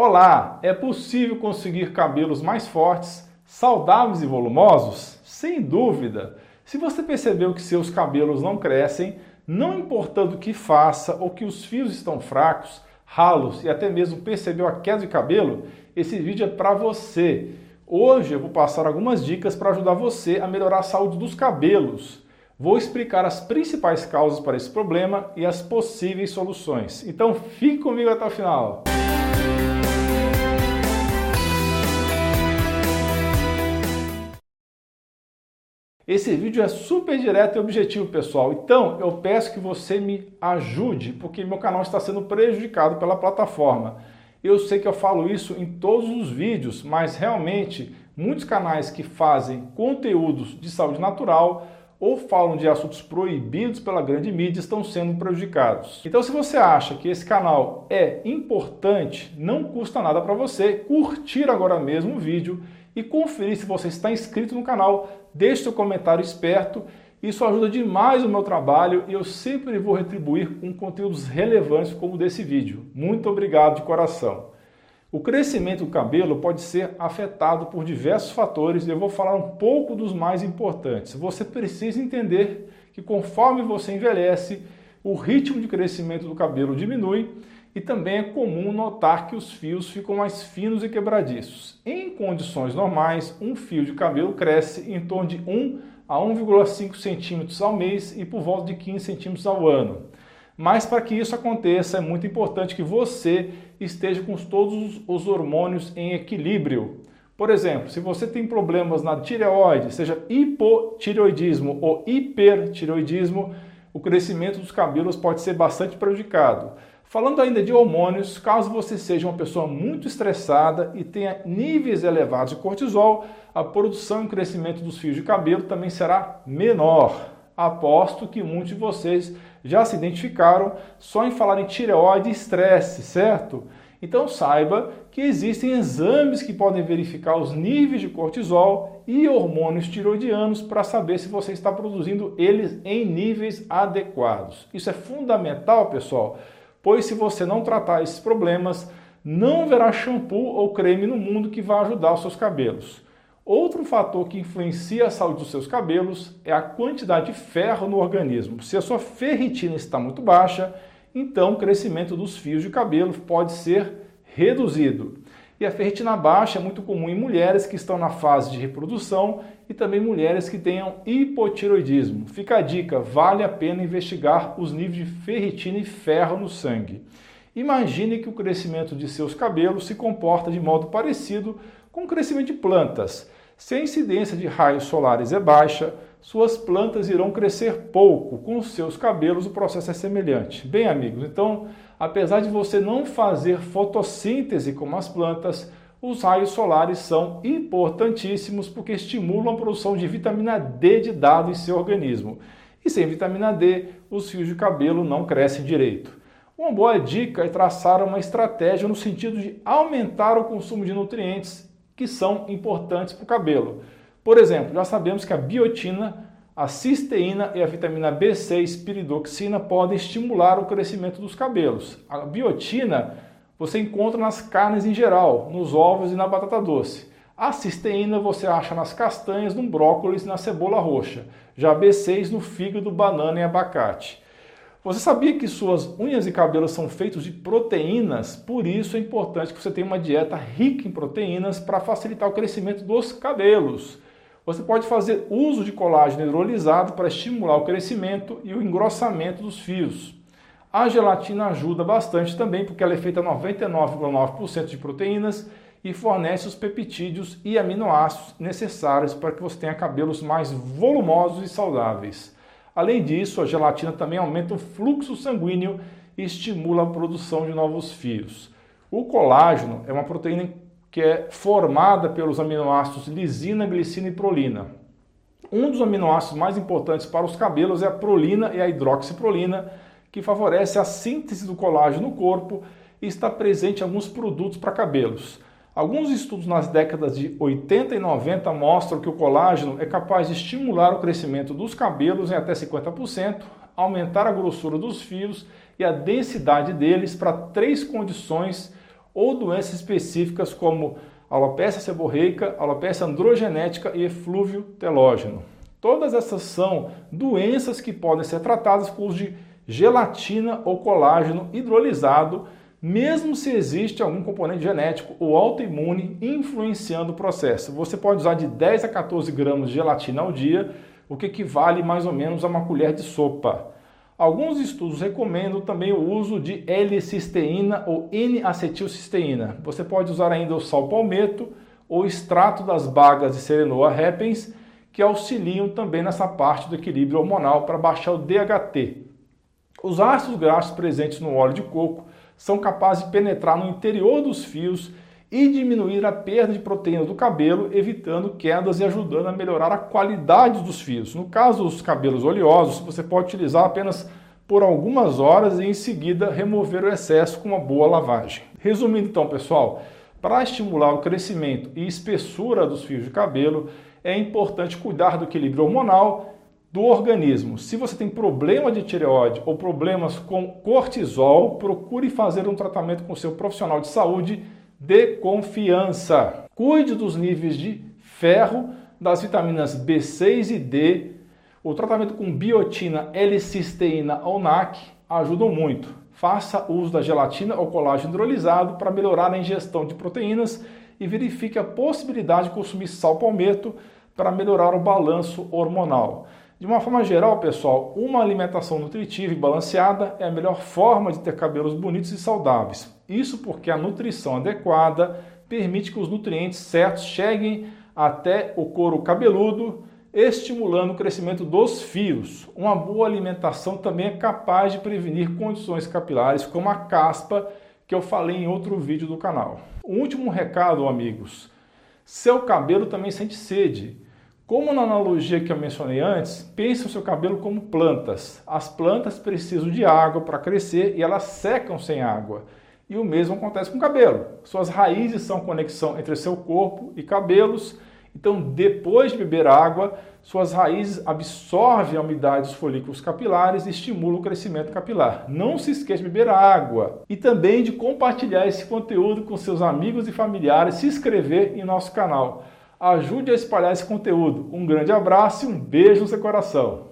Olá, é possível conseguir cabelos mais fortes, saudáveis e volumosos? Sem dúvida! Se você percebeu que seus cabelos não crescem, não importando o que faça ou que os fios estão fracos, ralos e até mesmo percebeu a queda de cabelo, esse vídeo é para você. Hoje eu vou passar algumas dicas para ajudar você a melhorar a saúde dos cabelos. Vou explicar as principais causas para esse problema e as possíveis soluções. Então fique comigo até o final. Esse vídeo é super direto e objetivo, pessoal. Então, eu peço que você me ajude, porque meu canal está sendo prejudicado pela plataforma. Eu sei que eu falo isso em todos os vídeos, mas realmente muitos canais que fazem conteúdos de saúde natural ou falam de assuntos proibidos pela grande mídia estão sendo prejudicados. Então, se você acha que esse canal é importante, não custa nada para você curtir agora mesmo o vídeo e conferir se você está inscrito no canal. Deixe seu comentário esperto. Isso ajuda demais o meu trabalho e eu sempre vou retribuir com conteúdos relevantes como o desse vídeo. Muito obrigado de coração. O crescimento do cabelo pode ser afetado por diversos fatores e eu vou falar um pouco dos mais importantes. Você precisa entender que conforme você envelhece, o ritmo de crescimento do cabelo diminui e também é comum notar que os fios ficam mais finos e quebradiços. Em condições normais, um fio de cabelo cresce em torno de 1 a 1,5 centímetros ao mês e por volta de 15 centímetros ao ano. Mas para que isso aconteça, é muito importante que você esteja com todos os hormônios em equilíbrio. Por exemplo, se você tem problemas na tireoide, seja hipotireoidismo ou hipertireoidismo, o crescimento dos cabelos pode ser bastante prejudicado. Falando ainda de hormônios, caso você seja uma pessoa muito estressada e tenha níveis elevados de cortisol, a produção e crescimento dos fios de cabelo também será menor. Aposto que muitos de vocês já se identificaram só em falar em tireoide e estresse, certo? Então saiba que existem exames que podem verificar os níveis de cortisol e hormônios tiroidianos para saber se você está produzindo eles em níveis adequados. Isso é fundamental, pessoal pois se você não tratar esses problemas, não haverá shampoo ou creme no mundo que vá ajudar os seus cabelos. Outro fator que influencia a saúde dos seus cabelos é a quantidade de ferro no organismo. Se a sua ferritina está muito baixa, então o crescimento dos fios de cabelo pode ser reduzido. E a ferritina baixa é muito comum em mulheres que estão na fase de reprodução e também mulheres que tenham hipotiroidismo. Fica a dica, vale a pena investigar os níveis de ferritina e ferro no sangue. Imagine que o crescimento de seus cabelos se comporta de modo parecido com o crescimento de plantas. Se a incidência de raios solares é baixa, suas plantas irão crescer pouco. Com os seus cabelos, o processo é semelhante. Bem, amigos, então, apesar de você não fazer fotossíntese como as plantas, os raios solares são importantíssimos porque estimulam a produção de vitamina D de dado em seu organismo. E sem vitamina D, os fios de cabelo não crescem direito. Uma boa dica é traçar uma estratégia no sentido de aumentar o consumo de nutrientes que são importantes para o cabelo. Por exemplo, já sabemos que a biotina, a cisteína e a vitamina B6 piridoxina podem estimular o crescimento dos cabelos. A biotina você encontra nas carnes em geral, nos ovos e na batata doce. A cisteína você acha nas castanhas, no brócolis e na cebola roxa. Já a B6 no fígado, banana e abacate. Você sabia que suas unhas e cabelos são feitos de proteínas? Por isso é importante que você tenha uma dieta rica em proteínas para facilitar o crescimento dos cabelos. Você pode fazer uso de colágeno hidrolisado para estimular o crescimento e o engrossamento dos fios. A gelatina ajuda bastante também porque ela é feita 99,9% de proteínas e fornece os peptídeos e aminoácidos necessários para que você tenha cabelos mais volumosos e saudáveis. Além disso, a gelatina também aumenta o fluxo sanguíneo e estimula a produção de novos fios. O colágeno é uma proteína que é formada pelos aminoácidos lisina, glicina e prolina. Um dos aminoácidos mais importantes para os cabelos é a prolina e a hidroxiprolina, que favorece a síntese do colágeno no corpo e está presente em alguns produtos para cabelos. Alguns estudos nas décadas de 80 e 90 mostram que o colágeno é capaz de estimular o crescimento dos cabelos em até 50%, aumentar a grossura dos fios e a densidade deles para três condições ou doenças específicas como alopecia seborreica, alopecia androgenética e eflúvio telógeno. Todas essas são doenças que podem ser tratadas com uso de gelatina ou colágeno hidrolisado, mesmo se existe algum componente genético ou autoimune influenciando o processo. Você pode usar de 10 a 14 gramas de gelatina ao dia, o que equivale mais ou menos a uma colher de sopa. Alguns estudos recomendam também o uso de L-cisteína ou N-acetilcisteína. Você pode usar ainda o sal palmeto ou extrato das bagas de Serenoa repens, que auxiliam também nessa parte do equilíbrio hormonal para baixar o DHT. Os ácidos graxos presentes no óleo de coco são capazes de penetrar no interior dos fios e diminuir a perda de proteína do cabelo, evitando quedas e ajudando a melhorar a qualidade dos fios. No caso dos cabelos oleosos, você pode utilizar apenas por algumas horas e em seguida remover o excesso com uma boa lavagem. Resumindo então, pessoal, para estimular o crescimento e espessura dos fios de cabelo, é importante cuidar do equilíbrio hormonal do organismo. Se você tem problema de tireoide ou problemas com cortisol, procure fazer um tratamento com seu profissional de saúde de confiança. Cuide dos níveis de ferro, das vitaminas B6 e D. O tratamento com biotina, L-cisteína ou NAC ajudam muito. Faça uso da gelatina ou colágeno hidrolisado para melhorar a ingestão de proteínas e verifique a possibilidade de consumir sal palmeto para melhorar o balanço hormonal. De uma forma geral, pessoal, uma alimentação nutritiva e balanceada é a melhor forma de ter cabelos bonitos e saudáveis. Isso porque a nutrição adequada permite que os nutrientes certos cheguem até o couro cabeludo, estimulando o crescimento dos fios. Uma boa alimentação também é capaz de prevenir condições capilares como a caspa, que eu falei em outro vídeo do canal. Um último recado, amigos. Seu cabelo também sente sede. Como na analogia que eu mencionei antes, pense o seu cabelo como plantas. As plantas precisam de água para crescer e elas secam sem água. E o mesmo acontece com o cabelo. Suas raízes são conexão entre seu corpo e cabelos. Então, depois de beber água, suas raízes absorvem a umidade dos folículos capilares e estimulam o crescimento capilar. Não se esqueça de beber água e também de compartilhar esse conteúdo com seus amigos e familiares, se inscrever em nosso canal. Ajude a espalhar esse conteúdo. Um grande abraço e um beijo no seu coração.